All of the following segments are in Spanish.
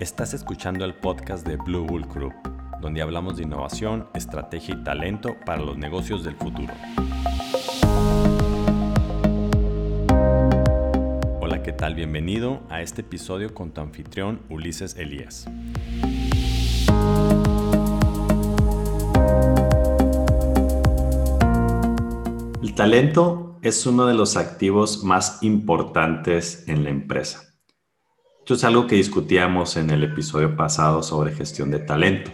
Estás escuchando el podcast de Blue Bull Group, donde hablamos de innovación, estrategia y talento para los negocios del futuro. Hola, ¿qué tal? Bienvenido a este episodio con tu anfitrión Ulises Elías. El talento es uno de los activos más importantes en la empresa. Esto es algo que discutíamos en el episodio pasado sobre gestión de talento.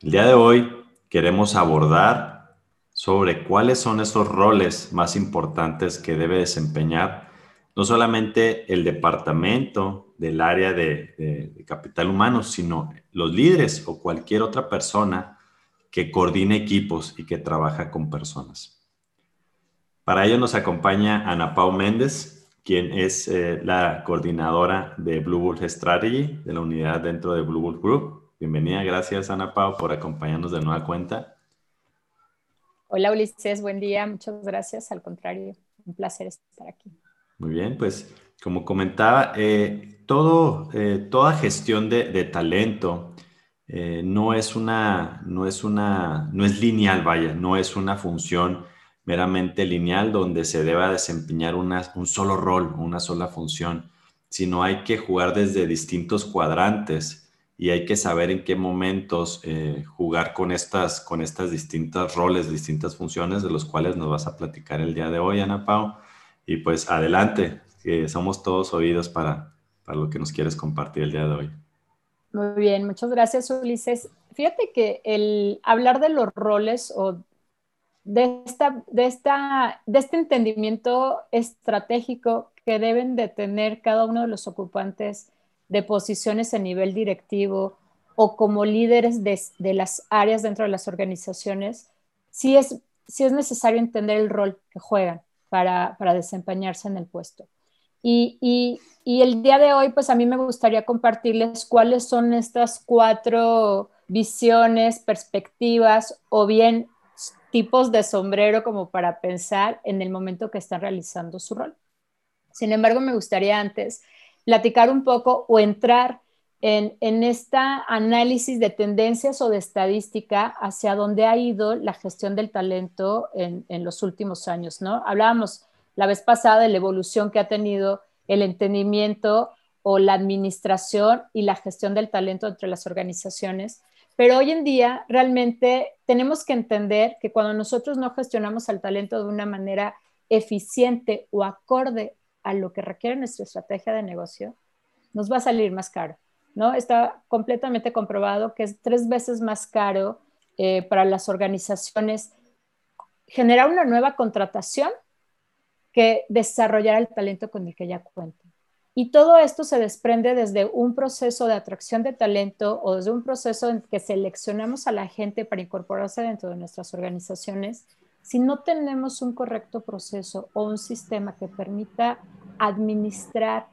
El día de hoy queremos abordar sobre cuáles son esos roles más importantes que debe desempeñar no solamente el departamento del área de, capital humano, sino los líderes o cualquier otra persona que coordine equipos y que trabaja con personas. Para ello nos acompaña Ana Pau Méndez, quien es eh, la coordinadora de Blue Strategy, de la unidad dentro de Blue Group. Bienvenida, gracias Ana Pau por acompañarnos de nueva cuenta. Hola Ulises, buen día, muchas gracias, al contrario, un placer estar aquí. Muy bien, pues como comentaba, eh, todo, eh, toda gestión de, de talento no es una, no es una, no es lineal, vaya, no es una función meramente lineal donde se deba desempeñar un solo rol, una sola función, sino hay que jugar desde distintos cuadrantes y hay que saber en qué momentos eh, jugar con estas, con estas distintas roles, distintas funciones de los cuales nos vas a platicar el día de hoy, Ana Pau. Y pues adelante, que somos todos oídos para, para lo que nos quieres compartir el día de hoy. Muy bien, muchas gracias Ulises. Fíjate que el hablar de los roles o de, esta, de, esta, de este entendimiento estratégico que deben de tener cada uno de los ocupantes de posiciones a nivel directivo o como líderes de, de las áreas dentro de las organizaciones, sí es, sí es necesario entender el rol que juegan para, para desempeñarse en el puesto. Y, y, y, el día de hoy, pues a mí me gustaría compartirles cuáles son estas cuatro visiones, perspectivas o bien tipos de sombrero como para pensar en el momento que están realizando su rol. Sin embargo, me gustaría antes platicar un poco o entrar en, en este análisis de tendencias o de estadística hacia dónde ha ido la gestión del talento en, en los últimos años, ¿no? Hablábamos la vez pasada de la evolución que ha tenido el entendimiento o la administración y la gestión del talento entre las organizaciones pero hoy en día realmente tenemos que entender que cuando nosotros no gestionamos al talento de una manera eficiente o acorde a lo que requiere nuestra estrategia de negocio, nos va a salir más caro. ¿no? Está completamente comprobado que es tres veces más caro eh, para las organizaciones generar una nueva contratación que desarrollar el talento con el que ya cuentan. Y todo esto se desprende desde un proceso de atracción de talento o desde un proceso en que seleccionamos a la gente para incorporarse dentro de nuestras organizaciones. Si no tenemos un correcto proceso o un sistema que permita administrar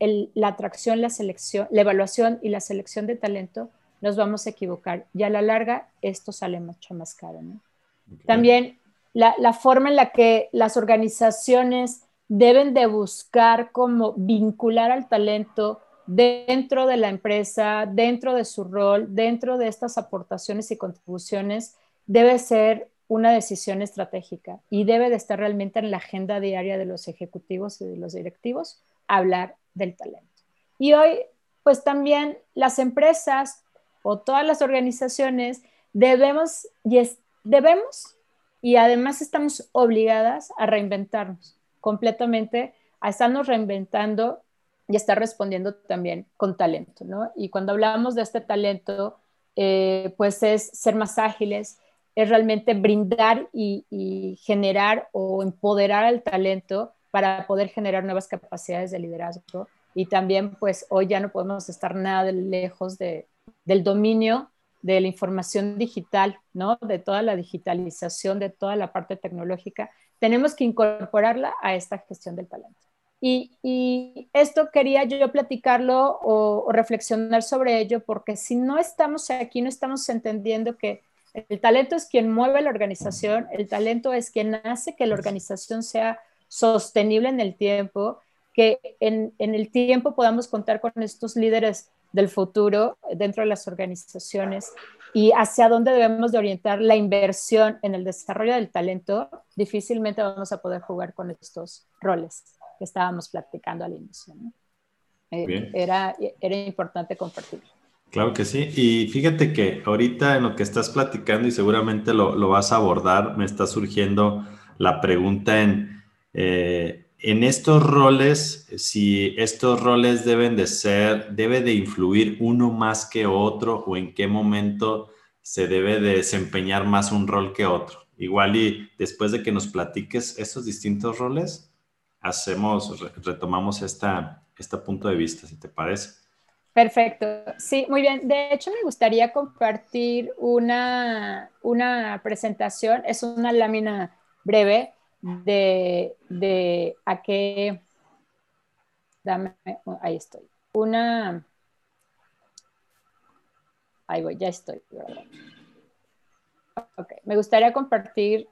la atracción, la selección, la evaluación y la selección de talento, nos vamos a equivocar. Y a la larga, esto sale mucho más caro. También la, la forma en la que las organizaciones deben de buscar cómo vincular al talento dentro de la empresa, dentro de su rol, dentro de estas aportaciones y contribuciones, debe ser una decisión estratégica y debe de estar realmente en la agenda diaria de los ejecutivos y de los directivos hablar del talento. Y hoy, pues también las empresas o todas las organizaciones debemos y, debemos y además estamos obligadas a reinventarnos completamente a estarnos reinventando y estar respondiendo también con talento, ¿no? Y cuando hablamos de este talento, eh, pues es ser más ágiles, es realmente brindar y, y, generar o empoderar al talento para poder generar nuevas capacidades de liderazgo. Y también, pues hoy ya no podemos estar nada lejos de, del dominio de la información digital, ¿no? De toda la digitalización, de toda la parte tecnológica tenemos que incorporarla a esta gestión del talento. Y, esto quería yo platicarlo o, reflexionar sobre ello, porque si no estamos aquí, no estamos entendiendo que el talento es quien mueve la organización, el talento es quien hace que la organización sea sostenible en el tiempo, que en, el tiempo podamos contar con estos líderes del futuro dentro de las organizaciones y hacia dónde debemos de orientar la inversión en el desarrollo del talento, difícilmente vamos a poder jugar con estos roles que estábamos platicando al inicio. Eh, era, era importante compartirlo. Claro que sí. Y fíjate que ahorita en lo que estás platicando y seguramente lo, lo vas a abordar, me está surgiendo la pregunta en, eh, en estos roles, si estos roles deben de ser, debe de influir uno más que otro o en qué momento se debe de desempeñar más un rol que otro. Igual y después de que nos platiques esos distintos roles, hacemos, retomamos esta, este punto de vista, si te parece. Perfecto, sí, muy bien. De hecho, me gustaría compartir una, una presentación, es una lámina breve de, de a qué, dame, ahí estoy, una, ahí voy, ya estoy. Ok, me gustaría compartir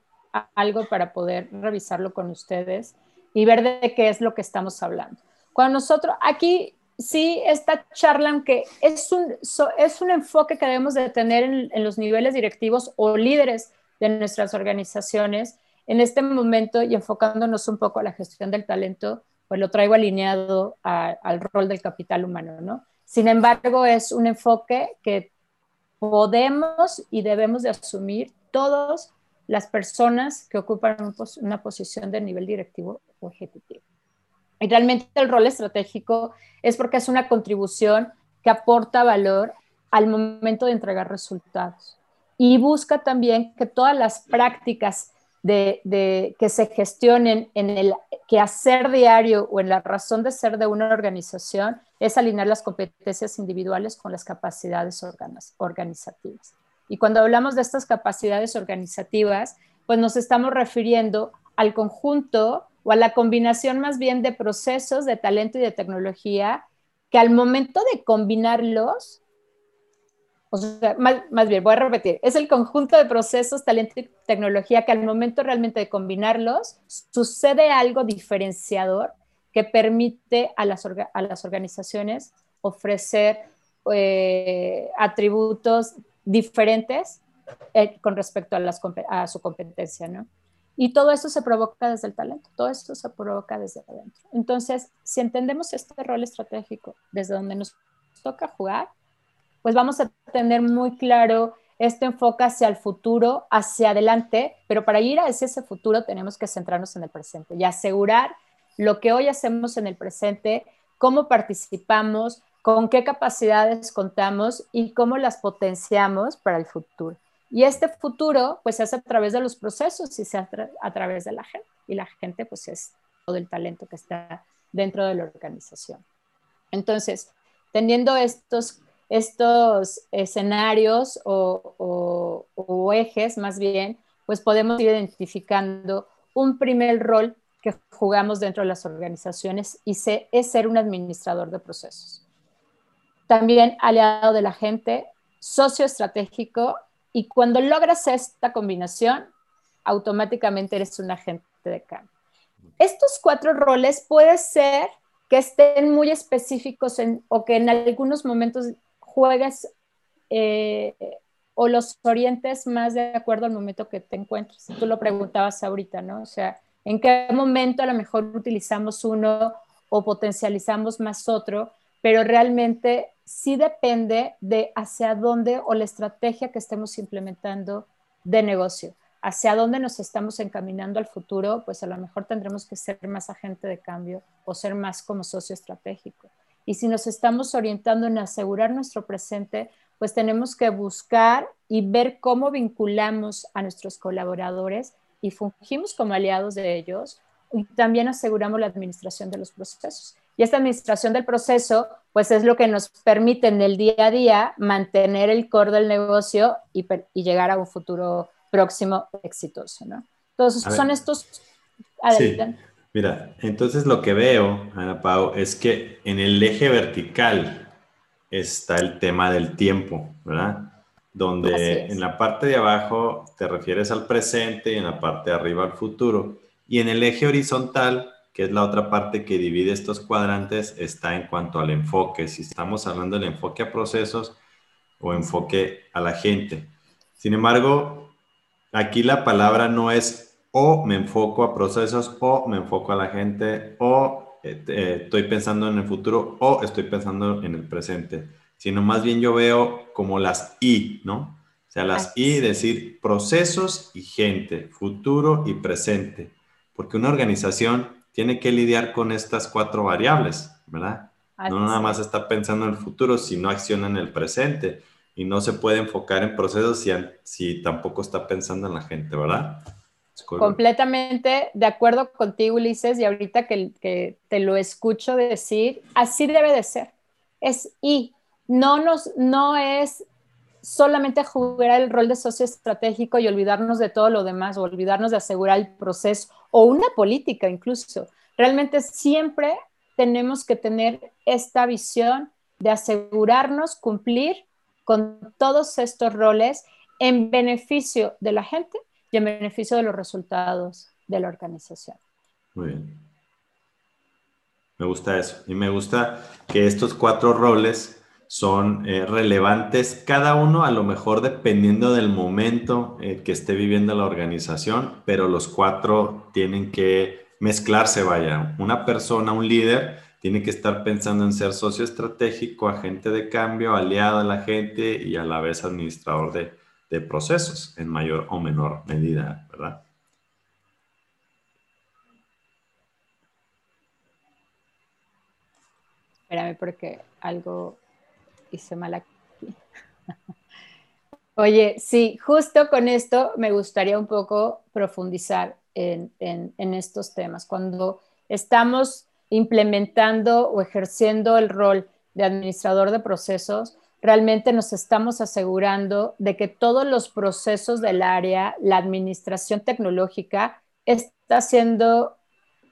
algo para poder revisarlo con ustedes y ver de qué es lo que estamos hablando. Cuando nosotros, aquí sí, esta charla, aunque es un, es un enfoque que debemos de tener en, los niveles directivos o líderes de nuestras organizaciones, en este momento y enfocándonos un poco a la gestión del talento, pues lo traigo alineado al rol del capital humano, ¿no? Sin embargo, es un enfoque que podemos y debemos de asumir todas las personas que ocupan una posición de nivel directivo o ejecutivo. Y realmente el rol estratégico es porque es una contribución que aporta valor al momento de entregar resultados. Y busca también que todas las prácticas de, que se gestionen en el quehacer diario o en la razón de ser de una organización es alinear las competencias individuales con las capacidades organizativas. Y cuando hablamos de estas capacidades organizativas, pues nos estamos refiriendo al conjunto o a la combinación más bien de procesos de talento y de tecnología que al momento de combinarlos, sea, más, bien, voy a repetir, es el conjunto de procesos, talento y tecnología que al momento realmente de combinarlos sucede algo diferenciador que permite a las, a las organizaciones ofrecer eh, atributos diferentes eh, con respecto a, las, a su competencia, ¿no? Y todo eso se provoca desde el talento, todo esto se provoca desde adentro. Entonces, si entendemos este rol estratégico desde donde nos toca jugar, pues vamos a tener muy claro este enfoque hacia el futuro, hacia adelante, pero para ir hacia ese futuro tenemos que centrarnos en el presente y asegurar lo que hoy hacemos en el presente, cómo participamos, con qué capacidades contamos y cómo las potenciamos para el futuro. Y este futuro, pues, se hace a través de los procesos y se hace a través de la gente. Y la gente, pues, es todo el talento que está dentro de la organización. Entonces, teniendo estos, estos escenarios o, ejes, más bien, pues podemos ir identificando un primer rol que jugamos dentro de las organizaciones y es ser un administrador de procesos. También aliado de la gente, socio estratégico y cuando logras esta combinación, automáticamente eres un agente de cambio. Estos cuatro roles puede ser que estén muy específicos o que en algunos momentos juegues eh, o los orientes más de acuerdo al momento que te encuentres. Tú lo preguntabas ahorita, ¿no? O sea, ¿en qué momento a lo mejor utilizamos uno o potencializamos más otro? Pero realmente sí depende de hacia dónde o la estrategia que estemos implementando de negocio. Hacia dónde nos estamos encaminando al futuro, pues a lo mejor tendremos que ser más agente de cambio o ser más como socio estratégico. Y si nos estamos orientando en asegurar nuestro presente, pues tenemos que buscar y ver cómo vinculamos a nuestros colaboradores y fungimos como aliados de ellos y también aseguramos la administración de los procesos. Y esta administración del proceso, pues es lo que nos permite en el día a día mantener el core del negocio y, llegar a un futuro próximo exitoso, ¿no? Entonces, son estos... Sí. Mira, entonces lo que veo, Ana Pau, es que en el eje vertical está el tema del tiempo, ¿verdad? Donde en la parte de abajo te refieres al presente y en la parte de arriba al futuro. Y en el eje horizontal que es la otra parte que divide estos cuadrantes, está en cuanto al enfoque. Si estamos hablando del enfoque a procesos o enfoque a la gente. Sin embargo, aquí la palabra no es o me enfoco a procesos o me enfoco a la gente o eh, eh, estoy pensando en el futuro o estoy pensando en el presente, sino más bien yo veo como las I, ¿no? O sea, las I, decir procesos y gente, futuro y presente, porque una organización tiene que lidiar con estas cuatro variables, ¿verdad? No nada más está pensando en el futuro, sino acciona en el presente y no se puede enfocar en procesos si, si tampoco está pensando en la gente, ¿verdad? Completamente de acuerdo contigo, Ulises, y ahorita que, que, te lo escucho decir, así debe de ser. Es y no nos, no es solamente jugar el rol de socio estratégico y olvidarnos de todo lo demás, o olvidarnos de asegurar el proceso, o una política incluso. Realmente siempre tenemos que tener esta visión de asegurarnos cumplir con todos estos roles en beneficio de la gente y en beneficio de los resultados de la organización. Muy bien. Me gusta eso. Y me gusta que estos cuatro roles son eh, relevantes, cada uno a lo mejor dependiendo del momento eh, que esté viviendo la organización, pero los cuatro tienen que mezclarse, vaya. Una persona, un líder, tiene que estar pensando en ser socio estratégico, agente de cambio, aliado a la gente y a la vez administrador de, de procesos en mayor o menor medida, ¿verdad? Espérame porque algo hice mal aquí. Oye, sí, justo con esto me gustaría un poco profundizar en, en, estos temas. Cuando estamos implementando o ejerciendo el rol de administrador de procesos, realmente nos estamos asegurando de que todos los procesos del área, la administración tecnológica, está siendo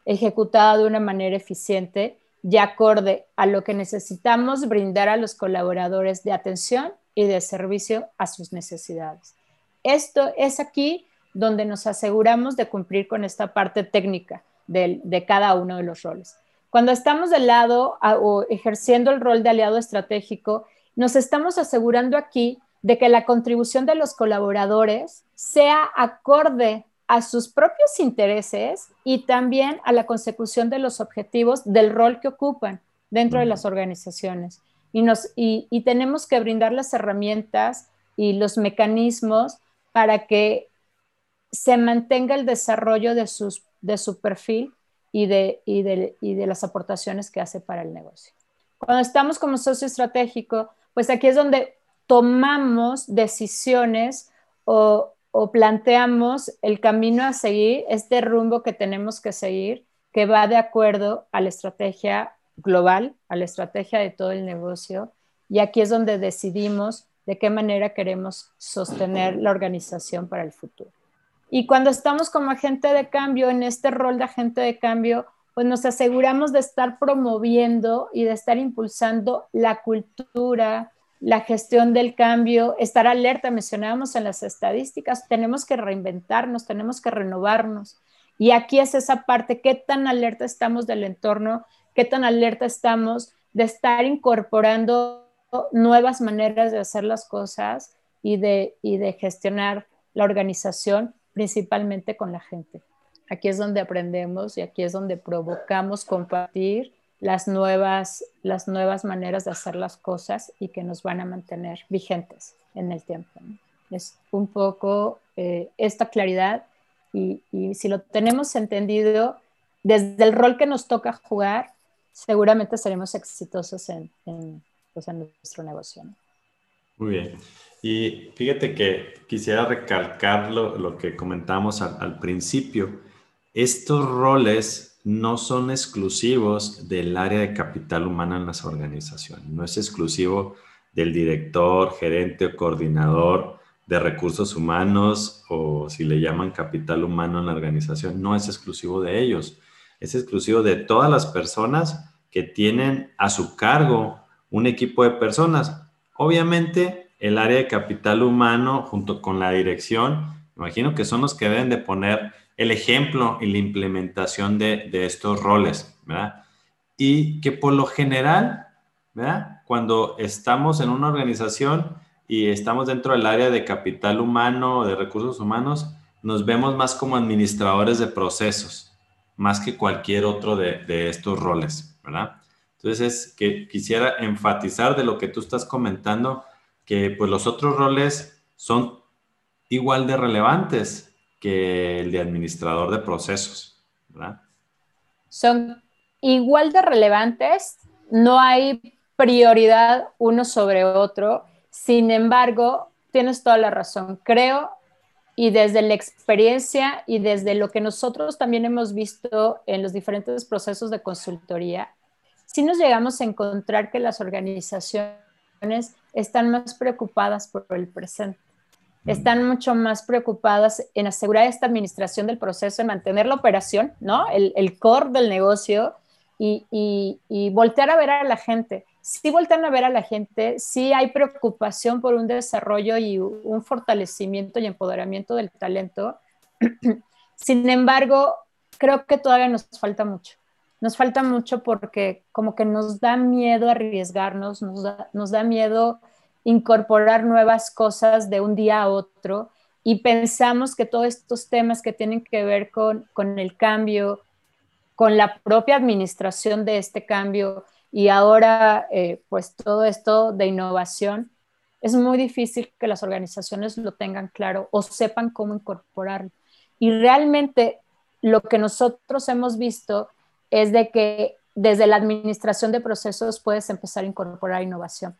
ejecutada de una manera eficiente y acorde a lo que necesitamos brindar a los colaboradores de atención y de servicio a sus necesidades. Esto es aquí donde nos aseguramos de cumplir con esta parte técnica de, de cada uno de los roles. Cuando estamos del lado o ejerciendo el rol de aliado estratégico, nos estamos asegurando aquí de que la contribución de los colaboradores sea acorde a sus propios intereses y también a la consecución de los objetivos del rol que ocupan dentro de las organizaciones. Y, nos, y, tenemos que brindar las herramientas y los mecanismos para que se mantenga el desarrollo de, sus, de su perfil y de, y, de, y de las aportaciones que hace para el negocio. Cuando estamos como socio estratégico, pues aquí es donde tomamos decisiones o, planteamos el camino a seguir, este rumbo que tenemos que seguir, que va de acuerdo a la estrategia global, a la estrategia de todo el negocio. Y aquí es donde decidimos de qué manera queremos sostener la organización para el futuro. Y cuando estamos como agente de cambio, en este rol de agente de cambio, pues nos aseguramos de estar promoviendo y de estar impulsando la cultura, la gestión del cambio, estar alerta, mencionábamos en las estadísticas, tenemos que reinventarnos, tenemos que renovarnos. Y aquí es esa parte, qué tan alerta estamos del entorno, qué tan alerta estamos de estar incorporando nuevas maneras de hacer las cosas y de, y de gestionar la organización, principalmente con la gente. Aquí es donde aprendemos y aquí es donde provocamos compartir las nuevas, las nuevas maneras de hacer las cosas y que nos van a mantener vigentes en el tiempo. Es un poco eh, esta claridad y, si lo tenemos entendido desde el rol que nos toca jugar, seguramente seremos exitosos en, en, pues, nuestro negocio. Muy bien. Y fíjate que quisiera recalcar lo, lo que comentamos al, al principio. Estos roles no son exclusivos del área de capital humano en las organizaciones. No es exclusivo del director, gerente o coordinador de recursos humanos o si le llaman capital humano en la organización. No es exclusivo de ellos. Es exclusivo de todas las personas que tienen a su cargo un equipo de personas. Obviamente, el área de capital humano junto con la dirección, imagino que son los que deben de poner el ejemplo y la implementación de, de estos roles, ¿verdad? Y que por lo general, ¿verdad? Cuando estamos en una organización y estamos dentro del área de capital humano, de recursos humanos, nos vemos más como administradores de procesos, más que cualquier otro de, de estos roles, ¿verdad? Entonces, que quisiera enfatizar de lo que tú estás comentando, que pues los otros roles son igual de relevantes que el de administrador de procesos, ¿verdad? Son igual de relevantes, no hay prioridad uno sobre otro, sin embargo, tienes toda la razón, creo, y desde la experiencia y desde lo que nosotros también hemos visto en los diferentes procesos de consultoría, sí nos llegamos a encontrar que las organizaciones están más preocupadas por el presente. Están mucho más preocupadas en asegurar esta administración del proceso, en mantener la operación, ¿no? El, core del negocio y, y, voltear a ver a la gente. Sí voltean a ver a la gente, sí hay preocupación por un desarrollo y un fortalecimiento y empoderamiento del talento. Sin embargo, creo que todavía nos falta mucho nos falta mucho porque como que nos da miedo arriesgarnos, nos da miedo incorporar nuevas cosas de un día a otro y pensamos que todos estos temas que tienen que ver con, con el cambio, con la propia administración de este cambio y ahora eh, pues todo esto de innovación, es muy difícil que las organizaciones lo tengan claro o sepan cómo incorporarlo. Y realmente lo que nosotros hemos visto es de que desde la administración de procesos puedes empezar a incorporar innovación.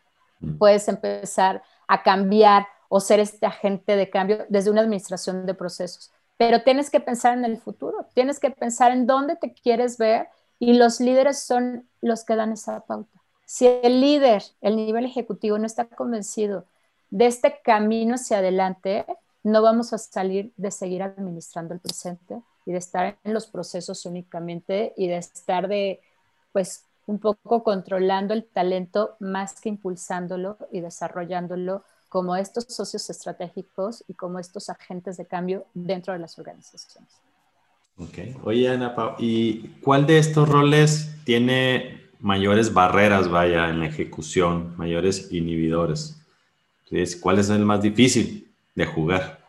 Puedes empezar a cambiar o ser este agente de cambio desde una administración de procesos. Pero tienes que pensar en el futuro, tienes que pensar en dónde te quieres ver y los líderes son los que dan esa pauta. Si el líder, el nivel ejecutivo, no está convencido de este camino hacia adelante, no vamos a salir de seguir administrando el presente, y de estar en los procesos únicamente y de estar de, pues, un poco controlando el talento más que impulsándolo y desarrollándolo como estos socios estratégicos y como estos agentes de cambio dentro de las organizaciones. Ok. Oye, Ana, ¿y cuál de estos roles tiene mayores barreras, vaya, en la ejecución, mayores inhibidores? Entonces, ¿cuál es el más difícil de jugar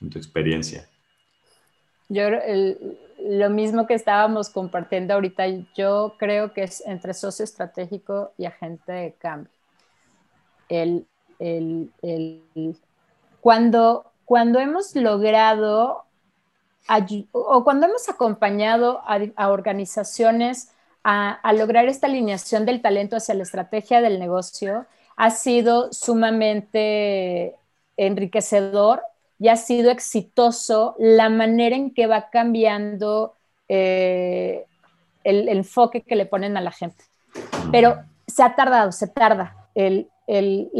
en tu experiencia? Yo, lo mismo que estábamos compartiendo ahorita, yo creo que es entre socio estratégico y agente de cambio. El, cuando, cuando hemos logrado o cuando hemos acompañado a, organizaciones a, a, lograr esta alineación del talento hacia la estrategia del negocio, ha sido sumamente enriquecedor y ha sido exitoso la manera en que va cambiando eh, el, enfoque que le ponen a la gente. Pero se ha tardado, se tarda. El, el,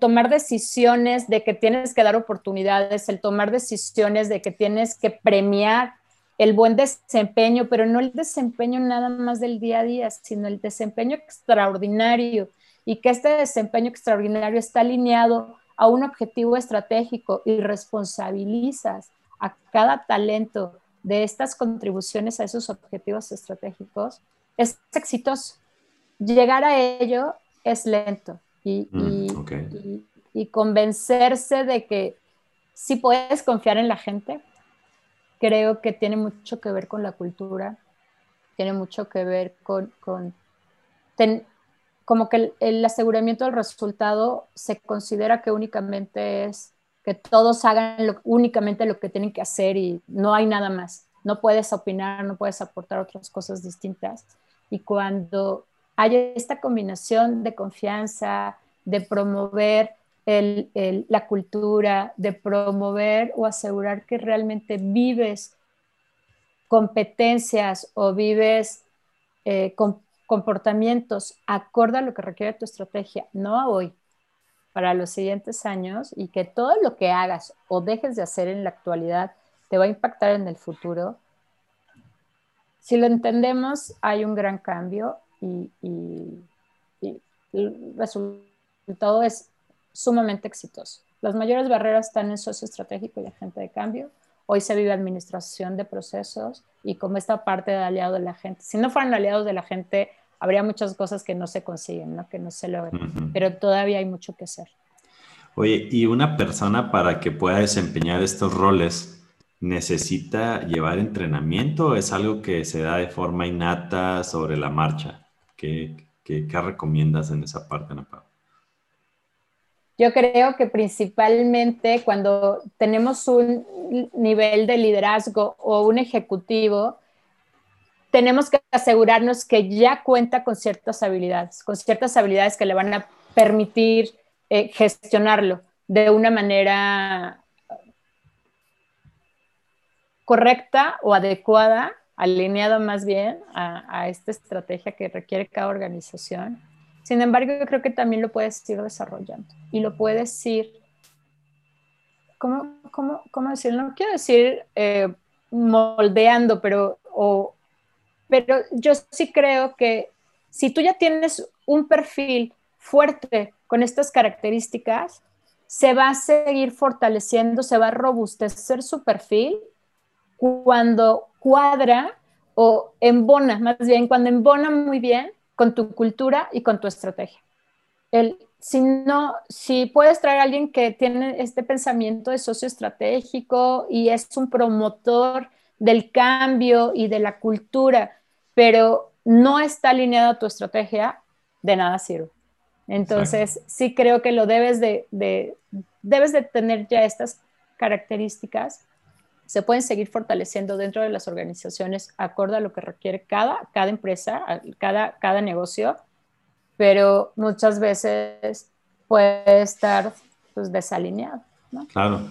tomar decisiones de que tienes que dar oportunidades, el tomar decisiones de que tienes que premiar el buen desempeño, pero no el desempeño nada más del día a día, sino el desempeño extraordinario y que este desempeño extraordinario está alineado a un objetivo estratégico y responsabilizas a cada talento de estas contribuciones a esos objetivos estratégicos, es exitoso. Llegar a ello es lento y, mm, convencerse de que si puedes confiar en la gente, creo que tiene mucho que ver con la cultura, tiene mucho que ver con, como que el, aseguramiento del resultado se considera que únicamente es que todos hagan únicamente lo que tienen que hacer y no hay nada más. No puedes opinar, no puedes aportar otras cosas distintas. Y cuando hay esta combinación de confianza, de promover la cultura, de promover o asegurar que realmente vives competencias o vives eh, comportamientos acorde a lo que requiere tu estrategia, no a hoy, para los siguientes años y que todo lo que hagas o dejes de hacer en la actualidad te va a impactar en el futuro. Si lo entendemos, hay un gran cambio y, el resultado es sumamente exitoso. Las mayores barreras están en socio estratégico y agente de cambio hoy se vive administración de procesos y como esta parte de aliado de la gente. Si no fueran aliados de la gente, habría muchas cosas que no se consiguen, ¿no? que no se logran, pero todavía hay mucho que hacer. Oye, y una persona para que pueda desempeñar estos roles, ¿necesita llevar entrenamiento o es algo que se da de forma innata sobre la marcha? ¿Qué, qué, recomiendas en esa parte, Napa? Yo creo que principalmente cuando tenemos un nivel de liderazgo o un ejecutivo, tenemos que asegurarnos que ya cuenta con ciertas habilidades, con ciertas habilidades que le van a permitir eh, gestionarlo de una manera correcta o adecuada, alineada más bien a, esta estrategia que requiere cada organización. Sin embargo, yo creo que también lo puedes ir desarrollando y lo puedes ir, ¿cómo, cómo, cómo decirlo? No quiero decir eh, moldeando, pero, pero yo sí creo que si tú ya tienes un perfil fuerte con estas características, se va a seguir fortaleciendo, se va a robustecer su perfil cuando cuadra o embona, más bien cuando embona muy bien con tu cultura y con tu estrategia. El, si no, si puedes traer a alguien que tiene este pensamiento de socio estratégico y es un promotor del cambio y de la cultura, pero no está alineado a tu estrategia, de nada sirve. Entonces, sí creo que lo debes de, debes de tener ya estas características. Se pueden seguir fortaleciendo dentro de las organizaciones acorde a lo que requiere cada, cada empresa, cada, cada negocio, pero muchas veces puede estar pues, desalineado. Claro.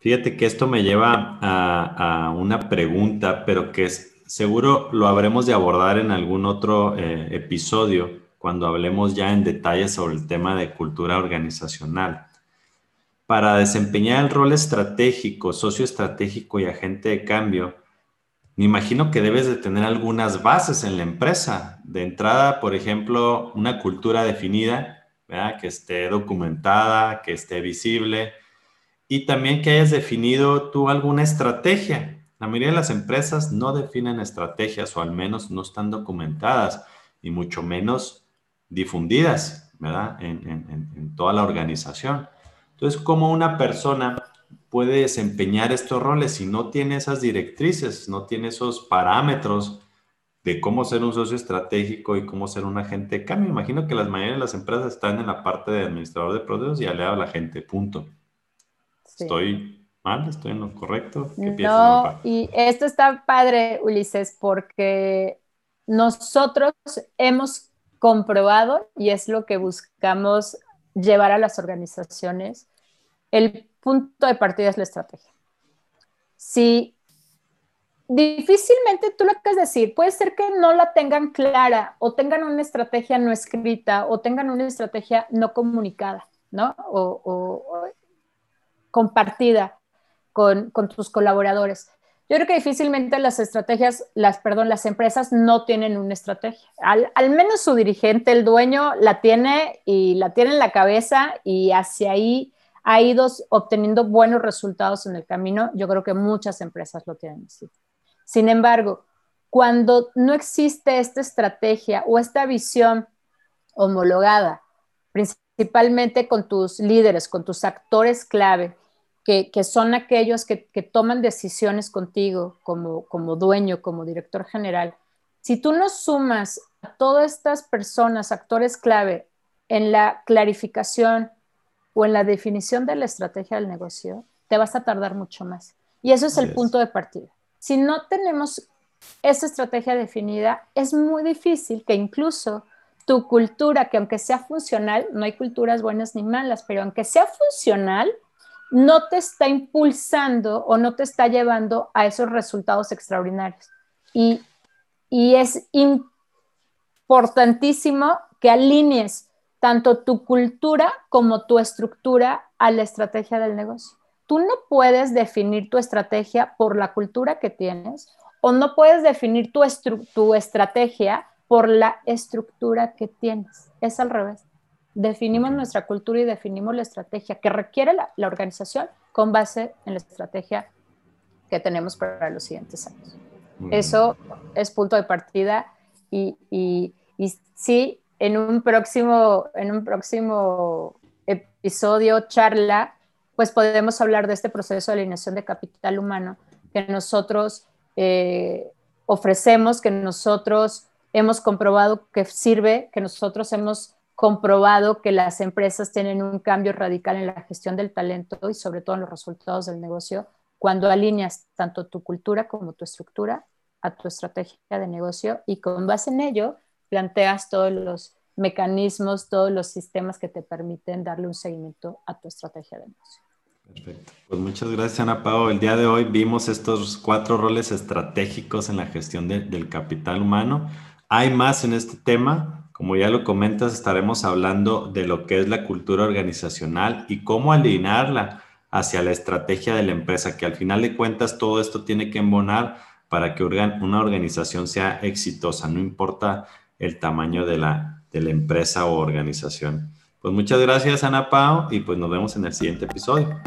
Fíjate que esto me lleva a, una pregunta, pero que es, seguro lo habremos de abordar en algún otro eh, episodio cuando hablemos ya en detalle sobre el tema de cultura organizacional. Para desempeñar el rol estratégico, socioestratégico y agente de cambio, me imagino que debes de tener algunas bases en la empresa. De entrada, por ejemplo, una cultura definida, que esté documentada, que esté visible y también que hayas definido tú alguna estrategia. La mayoría de las empresas no definen estrategias o al menos no están documentadas y mucho menos difundidas, ¿verdad? En, toda la organización. Entonces, ¿cómo una persona puede desempeñar estos roles si no tiene esas directrices, no tiene esos parámetros de cómo ser un socio estratégico y cómo ser un agente de cambio? Imagino que las mayoría de las empresas están en la parte de administrador de procesos y aliado a la gente, punto. ¿Estoy mal? ¿Estoy en lo correcto? ¿Qué no, y esto está padre, Ulises, porque nosotros hemos comprobado y es lo que buscamos llevar a las organizaciones. El punto de partida es la estrategia. Si difícilmente tú lo que decir, puede ser que no la tengan clara o tengan una estrategia no escrita o tengan una estrategia no comunicada, ¿no? O, compartida con, con tus colaboradores. Yo creo que difícilmente las estrategias, las, perdón, las empresas no tienen una estrategia. Al, menos su dirigente, el dueño, la tiene y la tiene en la cabeza y hacia ahí ha ido obteniendo buenos resultados en el camino. Yo creo que muchas empresas lo tienen así. Sin embargo, cuando no existe esta estrategia o esta visión homologada, principalmente con tus líderes, con tus actores clave, que, son aquellos que, toman decisiones contigo como, como dueño, como director general, si tú no sumas a todas estas personas, actores clave, en la clarificación o en la definición de la estrategia del negocio, te vas a tardar mucho más. Y eso es el punto de partida. Si no tenemos esa estrategia definida, es muy difícil que incluso tu cultura, que aunque sea funcional, no hay culturas buenas ni malas, pero aunque sea funcional, no te está impulsando o no te está llevando a esos resultados extraordinarios. Y, es importantísimo que alinees tanto tu cultura como tu estructura a la estrategia del negocio. Tú no puedes definir tu estrategia por la cultura que tienes o no puedes definir tu, tu estrategia por la estructura que tienes. Es al revés definimos nuestra cultura y definimos la estrategia que requiere la, organización con base en la estrategia que tenemos para los siguientes años. Eso es punto de partida y, y, y, sí, en un próximo, en un próximo episodio, charla, pues podemos hablar de este proceso de alineación de capital humano que nosotros eh, ofrecemos, que nosotros hemos comprobado que sirve, que nosotros hemos comprobado que las empresas tienen un cambio radical en la gestión del talento y sobre todo en los resultados del negocio cuando alineas tanto tu cultura como tu estructura a tu estrategia de negocio y con base en ello planteas todos los mecanismos, todos los sistemas que te permiten darle un seguimiento a tu estrategia de negocio. Perfecto. Pues muchas gracias, Ana Pao. El día de hoy vimos estos cuatro roles estratégicos en la gestión del capital humano. Hay más en este tema. Como ya lo comentas, estaremos hablando de lo que es la cultura organizacional y cómo alinearla hacia la estrategia de la empresa, que al final de cuentas todo esto tiene que embonar para que una organización sea exitosa, no importa el tamaño de la, de la empresa o organización. Pues muchas gracias, Ana Pao, y pues nos vemos en el siguiente episodio.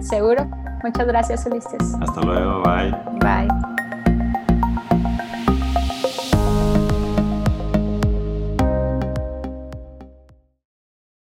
Seguro. Muchas gracias, Ulises. Hasta luego. Bye. Bye.